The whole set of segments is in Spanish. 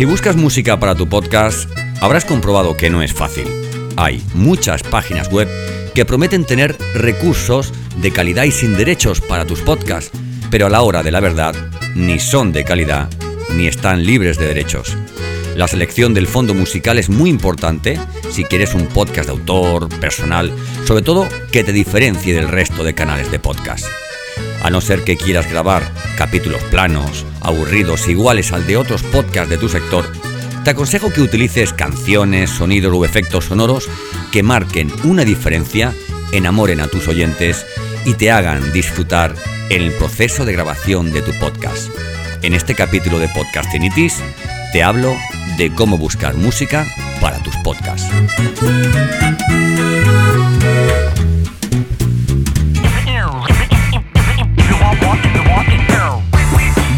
Si buscas música para tu podcast, habrás comprobado que no es fácil. Hay muchas páginas web que prometen tener recursos de calidad y sin derechos para tus podcasts, pero a la hora de la verdad, ni son de calidad ni están libres de derechos. La selección del fondo musical es muy importante si quieres un podcast de autor, personal, sobre todo que te diferencie del resto de canales de podcast. A no ser que quieras grabar capítulos planos, aburridos, iguales al de otros podcasts de tu sector, te aconsejo que utilices canciones, sonidos u efectos sonoros que marquen una diferencia, enamoren a tus oyentes y te hagan disfrutar el proceso de grabación de tu podcast. En este capítulo de Podcastinitis te hablo de cómo buscar música para tus podcasts.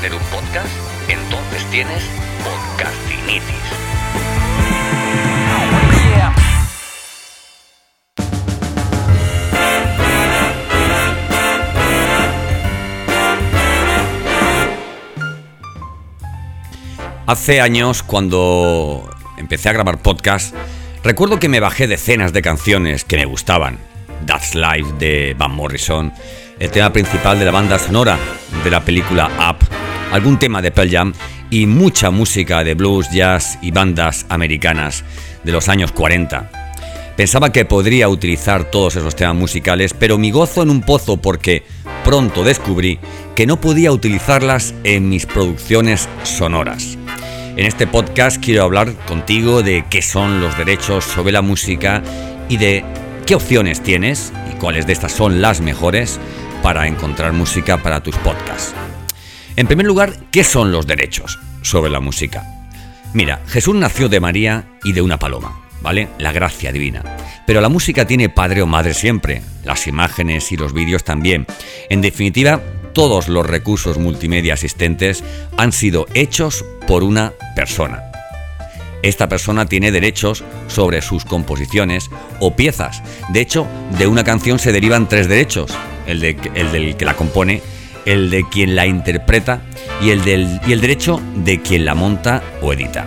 tener un podcast, entonces tienes Podcastinitis. Hace años, cuando empecé a grabar podcast, recuerdo que me bajé decenas de canciones que me gustaban. That's Life de Van Morrison, el tema principal de la banda sonora de la película Up, algún tema de Pearl Jam y mucha música de blues, jazz y bandas americanas de los años 40. Pensaba que podría utilizar todos esos temas musicales, pero mi gozo en un pozo porque pronto descubrí que no podía utilizarlas en mis producciones sonoras. En este podcast quiero hablar contigo de qué son los derechos sobre la música y de qué opciones tienes y cuáles de estas son las mejores para encontrar música para tus podcasts. En primer lugar, ¿qué son los derechos sobre la música? Mira, Jesús nació de María y de una paloma, ¿vale? La gracia divina. Pero la música tiene padre o madre siempre, las imágenes y los vídeos también. En definitiva, todos los recursos multimedia existentes han sido hechos por una persona. Esta persona tiene derechos sobre sus composiciones o piezas. De hecho, de una canción se derivan tres derechos. El, de, el del que la compone, el de quien la interpreta y el, del, y el derecho de quien la monta o edita.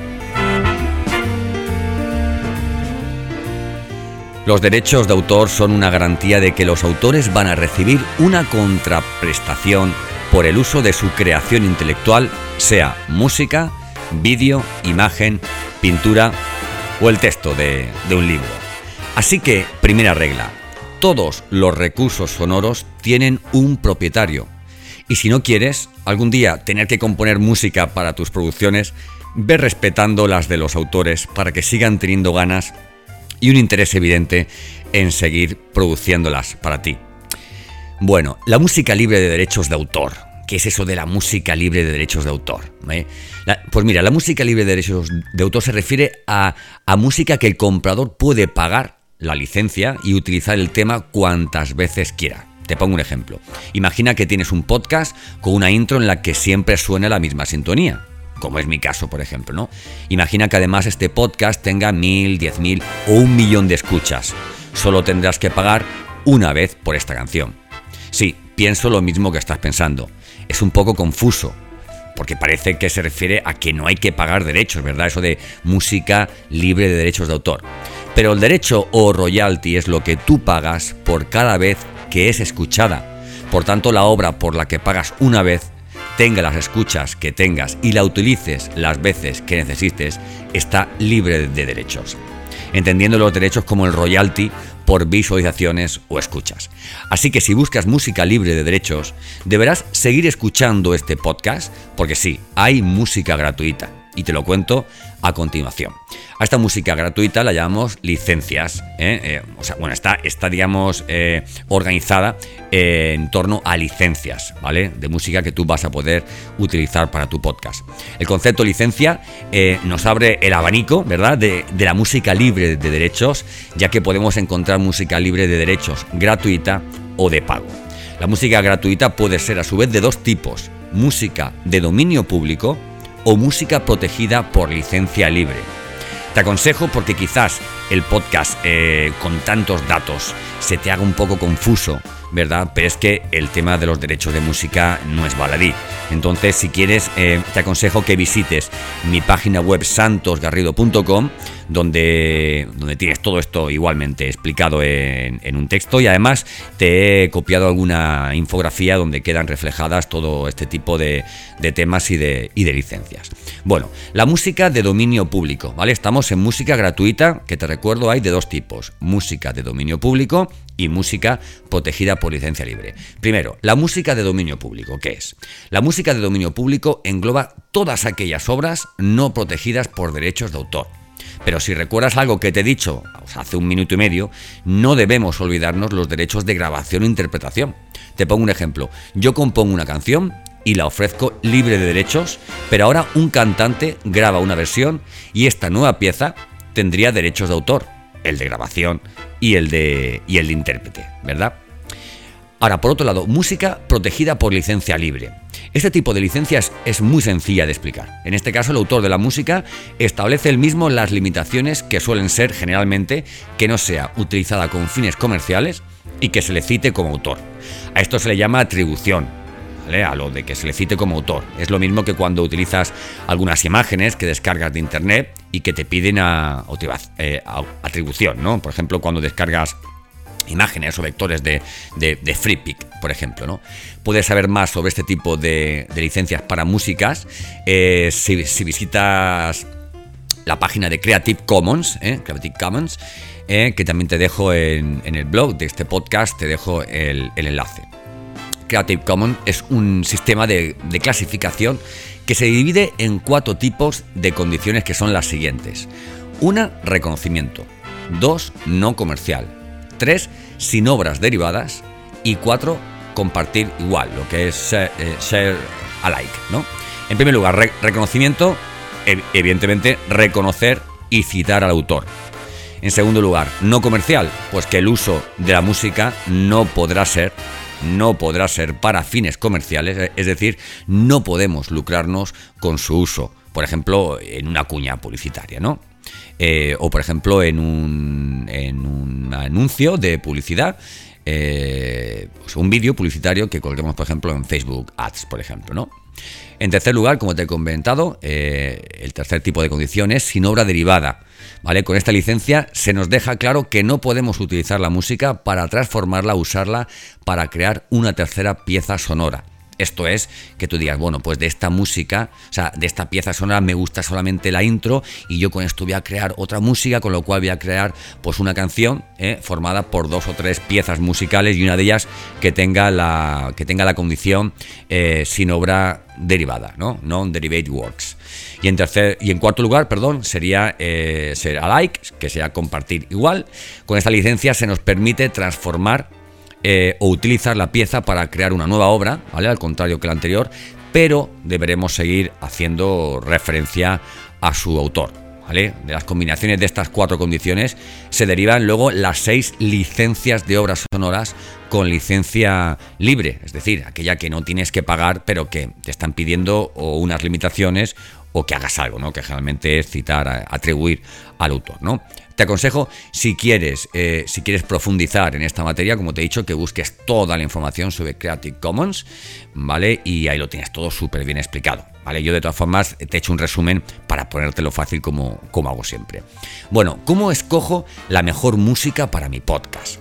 Los derechos de autor son una garantía de que los autores van a recibir una contraprestación por el uso de su creación intelectual, sea música, vídeo, imagen, pintura o el texto de, de, un libro. Así que, primera regla, todos los recursos sonoros tienen un propietario. Y si no quieres algún día tener que componer música para tus producciones, ve respetando las de los autores para que sigan teniendo ganas y un interés evidente en seguir produciéndolas para ti. Bueno, la música libre de derechos de autor. ¿Qué es eso de la música libre de derechos de autor? ¿Eh? Pues mira, la música libre de derechos de autor se refiere a música que el comprador puede pagar la licencia y utilizar el tema cuantas veces quiera. Te pongo un ejemplo. Imagina que tienes un podcast con una intro en la que siempre suena la misma sintonía como es mi caso, por ejemplo, ¿no? Imagina que además este podcast tenga mil, diez mil o un millón de escuchas. Solo tendrás que pagar una vez por esta canción. Sí, pienso lo mismo que estás pensando. Es un poco confuso, porque parece que se refiere a que no hay que pagar derechos, ¿verdad? Eso de música libre de derechos de autor. Pero el derecho o royalty es lo que tú pagas por cada vez que es escuchada. Por tanto, la obra por la que pagas una vez tenga las escuchas que tengas y la utilices las veces que necesites, está libre de derechos. Entendiendo los derechos como el royalty por visualizaciones o escuchas. Así que si buscas música libre de derechos, deberás seguir escuchando este podcast, porque sí, hay música gratuita. Y te lo cuento a continuación. A esta música gratuita la llamamos licencias. ¿eh? Eh, o sea, bueno, está, está digamos, eh, organizada en torno a licencias, ¿vale? De música que tú vas a poder utilizar para tu podcast. El concepto licencia nos abre el abanico, ¿verdad? De, de la música libre de derechos, ya que podemos encontrar música libre de derechos gratuita o de pago. La música gratuita puede ser a su vez de dos tipos, música de dominio público o música protegida por licencia libre. Te aconsejo porque quizás el podcast eh, con tantos datos se te haga un poco confuso, ¿verdad? Pero es que el tema de los derechos de música no es baladí. Entonces, si quieres, eh, te aconsejo que visites mi página web santosgarrido.com donde, donde tienes todo esto igualmente explicado en, un texto y además te he copiado alguna infografía donde quedan reflejadas todo este tipo de, temas y de, y de licencias. Bueno, la música de dominio público, ¿vale? Estamos en música gratuita, que te recuerdo hay de dos tipos, música de dominio público y música protegida por licencia libre. Primero, la música de dominio público, ¿qué es? La música de dominio público engloba todas aquellas obras no protegidas por derechos de autor. Pero si recuerdas algo que te he dicho hace un minuto y medio, no debemos olvidarnos los derechos de grabación e interpretación. Te pongo un ejemplo. Yo compongo una canción y la ofrezco libre de derechos, pero ahora un cantante graba una versión y esta nueva pieza tendría derechos de autor, el de grabación y el de, y el de intérprete, ¿verdad? Ahora, por otro lado, música protegida por licencia libre. Este tipo de licencias es muy sencilla de explicar. En este caso, el autor de la música establece el mismo las limitaciones que suelen ser generalmente que no sea utilizada con fines comerciales y que se le cite como autor. A esto se le llama atribución, a lo de que se le cite como autor. Es lo mismo que cuando utilizas algunas imágenes que descargas de internet y que te piden a, eh, atribución, ¿no? Por ejemplo, cuando descargas imágenes o vectores de, de, FreePic, por ejemplo. ¿no? Puedes saber más sobre este tipo de, licencias para músicas eh, si, visitas la página de Creative Commons, ¿eh? Creative Commons eh, que también te dejo en, el blog de este podcast, te dejo el, enlace. Creative Commons es un sistema de, de clasificación que se divide en cuatro tipos de condiciones que son las siguientes. Una, reconocimiento. Dos, no comercial. 3. Sin obras derivadas. Y 4. Compartir igual, lo que es eh, share, alike. ¿no? En primer lugar, reconocimiento, evidentemente reconocer y citar al autor. En segundo lugar, no comercial, pues que el uso de la música no podrá ser no podrá ser para fines comerciales, es decir, no podemos lucrarnos con su uso, por ejemplo, en una cuña publicitaria, ¿no? Eh, o por ejemplo en un, en un anuncio de publicidad. Eh, un vídeo publicitario que colguemos, por ejemplo, en Facebook Ads, por ejemplo, ¿no? En tercer lugar, como te he comentado, eh, el tercer tipo de condiciones sin obra derivada. ¿Vale? Con esta licencia se nos deja claro que no podemos utilizar la música para transformarla, usarla para crear una tercera pieza sonora. Esto es que tú digas, bueno, pues de esta música, o sea, de esta pieza sonora me gusta solamente la intro y yo con esto voy a crear otra música, con lo cual voy a crear pues una canción ¿eh? formada por dos o tres piezas musicales y una de ellas que tenga la, que tenga la condición eh, sin obra derivada, ¿no? Non-derivate works. Y en, tercer, y en cuarto lugar, perdón, sería eh, ser alike, que sea compartir igual. Con esta licencia se nos permite transformar eh, o utilizar la pieza para crear una nueva obra, ¿vale? Al contrario que la anterior, pero deberemos seguir haciendo referencia a su autor. De las combinaciones de estas cuatro condiciones se derivan luego las seis licencias de obras sonoras con licencia libre, es decir, aquella que no tienes que pagar, pero que te están pidiendo o unas limitaciones o que hagas algo, ¿no? Que generalmente es citar, atribuir al autor, ¿no? Te aconsejo, si quieres, eh, si quieres profundizar en esta materia, como te he dicho, que busques toda la información sobre Creative Commons, ¿vale? Y ahí lo tienes todo súper bien explicado, ¿vale? Yo de todas formas te he hecho un resumen para ponértelo fácil como, como hago siempre. Bueno, ¿cómo escojo la mejor música para mi podcast?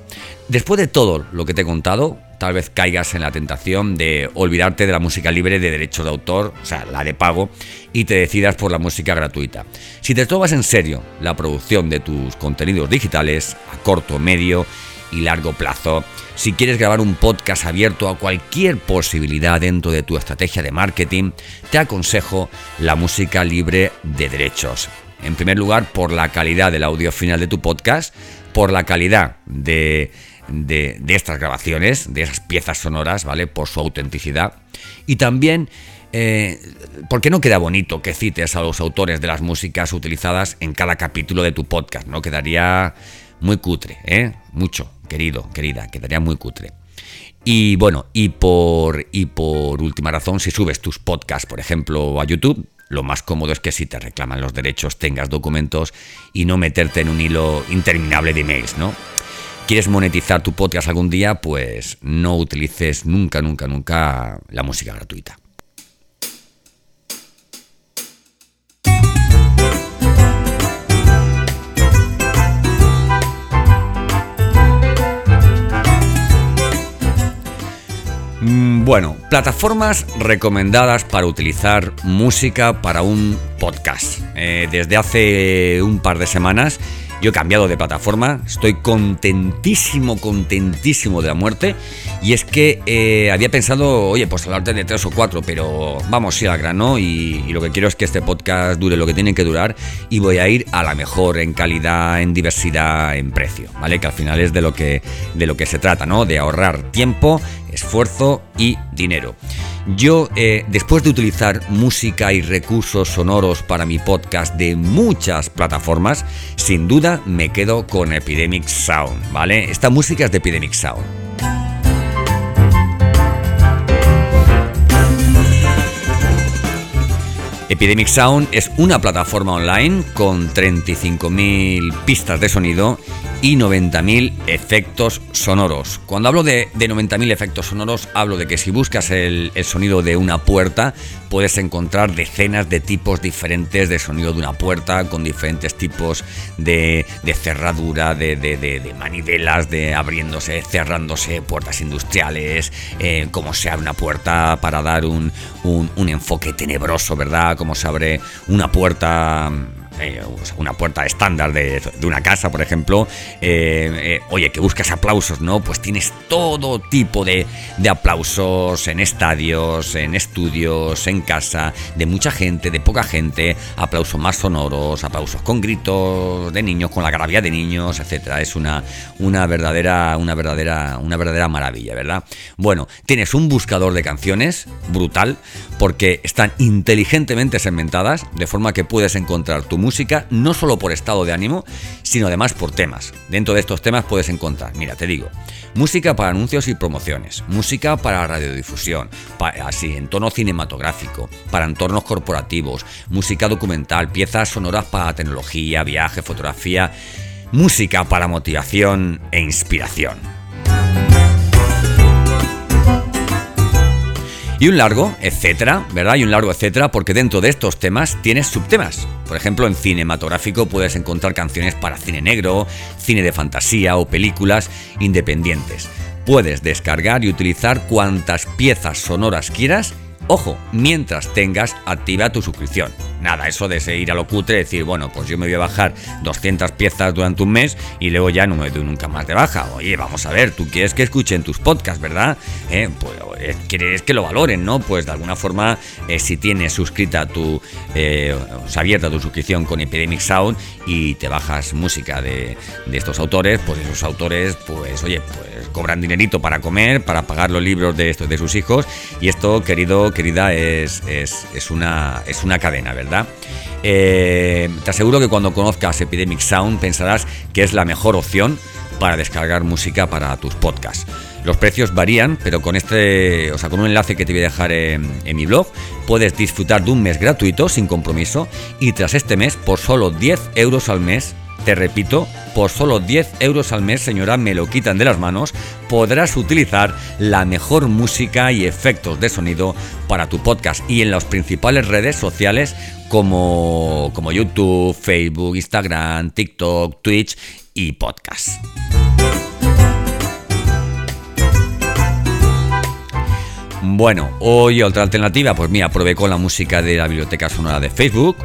Después de todo lo que te he contado, tal vez caigas en la tentación de olvidarte de la música libre de derecho de autor, o sea, la de pago, y te decidas por la música gratuita. Si te tomas en serio la producción de tus contenidos digitales, a corto, medio y largo plazo. Si quieres grabar un podcast abierto a cualquier posibilidad dentro de tu estrategia de marketing, te aconsejo la música libre de derechos. En primer lugar, por la calidad del audio final de tu podcast, por la calidad de, estas grabaciones, de esas piezas sonoras, ¿vale? Por su autenticidad. Y también eh, porque no queda bonito que cites a los autores de las músicas utilizadas en cada capítulo de tu podcast? No quedaría muy cutre, ¿eh? Mucho, querido, querida, quedaría muy cutre. Y bueno, y por, y por última razón, si subes tus podcasts, por ejemplo, a YouTube, lo más cómodo es que si te reclaman los derechos tengas documentos y no meterte en un hilo interminable de emails, ¿no? ¿Quieres monetizar tu podcast algún día? Pues no utilices nunca, nunca, nunca la música gratuita. Mm, bueno, plataformas recomendadas para utilizar música para un podcast. Eh, desde hace un par de semanas yo he cambiado de plataforma, estoy contentísimo, contentísimo de la muerte. Y es que eh, había pensado, oye, pues hablarte de tres o cuatro, pero vamos, sí al grano. Y, y, lo que quiero es que este podcast dure lo que tiene que durar. Y voy a ir a la mejor en calidad, en diversidad, en precio, ¿vale? Que al final es de lo que, de lo que se trata, ¿no? De ahorrar tiempo esfuerzo y dinero. Yo, eh, después de utilizar música y recursos sonoros para mi podcast de muchas plataformas, sin duda me quedo con Epidemic Sound, ¿vale? Esta música es de Epidemic Sound. Epidemic Sound es una plataforma online con 35.000 pistas de sonido y 90.000 efectos sonoros. Cuando hablo de, 90.000 efectos sonoros, hablo de que si buscas el, sonido de una puerta, puedes encontrar decenas de tipos diferentes de sonido de una puerta, con diferentes tipos de, cerradura, de, manivelas, de abriéndose, cerrándose, puertas industriales, eh, cómo se abre una puerta para dar un, un enfoque tenebroso, ¿verdad? Cómo se abre una puerta eh, una puerta estándar de, una casa, por ejemplo, eh, eh, oye, que buscas aplausos, ¿no? Pues tienes todo tipo de, aplausos en estadios, en estudios, en casa, de mucha gente, de poca gente, aplausos más sonoros, aplausos con gritos de niños, con la gravia de niños, etcétera. Es una, una verdadera, una verdadera, una verdadera maravilla, ¿verdad? Bueno, tienes un buscador de canciones brutal porque están inteligentemente segmentadas de forma que puedes encontrar tu música no solo por estado de ánimo, sino además por temas. Dentro de estos temas puedes encontrar, mira, te digo, música para anuncios y promociones, música para radiodifusión, así en tono cinematográfico, para entornos corporativos, música documental, piezas sonoras para tecnología, viaje, fotografía, música para motivación e inspiración. Y un largo, etcétera, ¿verdad? Y un largo, etcétera, porque dentro de estos temas tienes subtemas. Por ejemplo, en cinematográfico puedes encontrar canciones para cine negro, cine de fantasía o películas independientes. Puedes descargar y utilizar cuantas piezas sonoras quieras Ojo, mientras tengas activa tu suscripción. Nada, eso de ir a lo cutre, decir, bueno, pues yo me voy a bajar 200 piezas durante un mes y luego ya no me doy nunca más de baja. Oye, vamos a ver, tú quieres que escuchen tus podcasts, ¿verdad? Eh, pues eh, quieres que lo valoren, ¿no? Pues de alguna forma, eh, si tienes suscrita tu, o sea, abierta tu suscripción con Epidemic Sound y te bajas música de, de estos autores, pues esos autores, pues oye, pues cobran dinerito para comer, para pagar los libros de, de sus hijos y esto, querido, querida, es, es, una, es una cadena, ¿verdad? Eh, te aseguro que cuando conozcas Epidemic Sound pensarás que es la mejor opción para descargar música para tus podcasts. Los precios varían, pero con este, o sea, con un enlace que te voy a dejar en, en, mi blog, puedes disfrutar de un mes gratuito sin compromiso y tras este mes, por solo 10 euros al mes, te repito, por solo 10 euros al mes, señora, me lo quitan de las manos, podrás utilizar la mejor música y efectos de sonido para tu podcast y en las principales redes sociales como, como YouTube, Facebook, Instagram, TikTok, Twitch y podcast. Bueno, hoy otra alternativa, pues mira, probé con la música de la biblioteca sonora de Facebook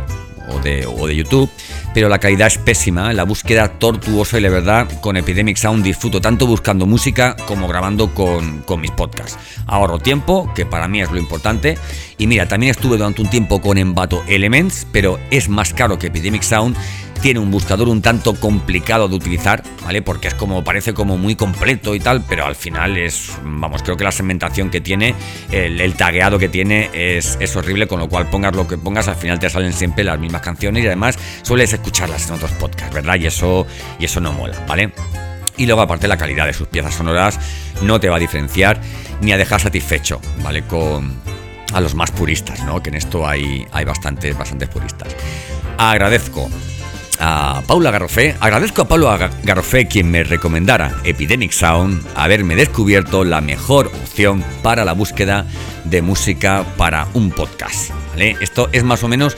o de, o de YouTube pero la calidad es pésima, la búsqueda tortuosa y la verdad con Epidemic Sound disfruto tanto buscando música como grabando con, con mis podcasts. Ahorro tiempo, que para mí es lo importante, y mira, también estuve durante un tiempo con Envato Elements, pero es más caro que Epidemic Sound tiene un buscador un tanto complicado de utilizar, ¿vale? Porque es como, parece como muy completo y tal, pero al final es, vamos, creo que la segmentación que tiene, el, tagueado que tiene es, es, horrible, con lo cual pongas lo que pongas, al final te salen siempre las mismas canciones y además sueles escucharlas en otros podcasts, ¿verdad? Y eso, y eso no mola, ¿vale? Y luego aparte la calidad de sus piezas sonoras no te va a diferenciar ni a dejar satisfecho, ¿vale? Con a los más puristas, ¿no? Que en esto hay, hay bastantes, bastantes puristas. Agradezco a Paula Garrofé. Agradezco a Paula Garrofé quien me recomendara Epidemic Sound, haberme descubierto la mejor opción para la búsqueda de música para un podcast. ¿vale? Esto es más o menos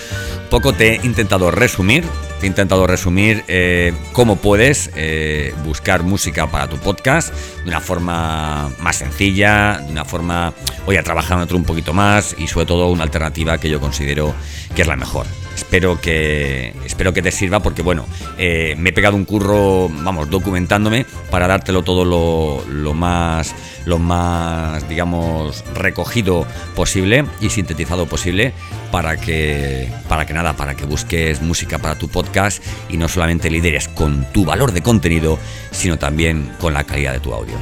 poco te he intentado resumir. He intentado resumir eh, cómo puedes eh, buscar música para tu podcast de una forma más sencilla, de una forma, oye, otro un poquito más y sobre todo una alternativa que yo considero que es la mejor. Espero que espero que te sirva porque bueno eh, me he pegado un curro vamos documentándome para dártelo todo lo, más lo más digamos recogido posible y sintetizado posible para que para que nada para que busques música para tu podcast y no solamente lideres con tu valor de contenido sino también con la calidad de tu audio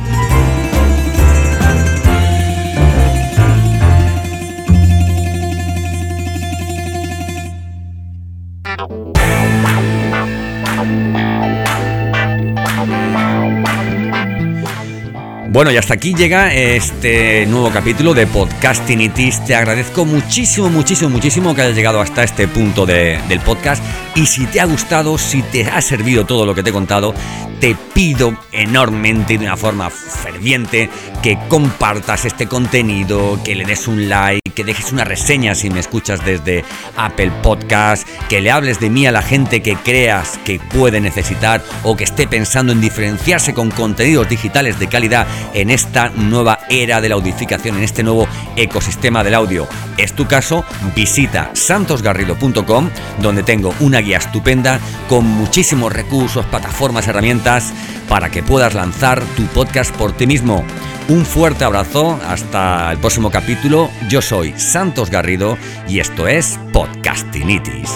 Bueno, y hasta aquí llega este nuevo capítulo de Podcastinitis. Te agradezco muchísimo, muchísimo, muchísimo que hayas llegado hasta este punto del podcast. Y si te ha gustado, si te ha servido todo lo que te he contado, te pido enormemente de una forma ferviente que compartas este contenido, que le des un like, que dejes una reseña si me escuchas desde Apple Podcast, que le hables de mí a la gente que creas que puede necesitar o que esté pensando en diferenciarse con contenidos digitales de calidad en esta nueva era de la audificación, en este nuevo ecosistema del audio. ¿Es tu caso? Visita santosgarrido.com donde tengo una guía estupenda con muchísimos recursos, plataformas, para que puedas lanzar tu podcast por ti mismo. Un fuerte abrazo, hasta el próximo capítulo. Yo soy Santos Garrido y esto es Podcastinitis.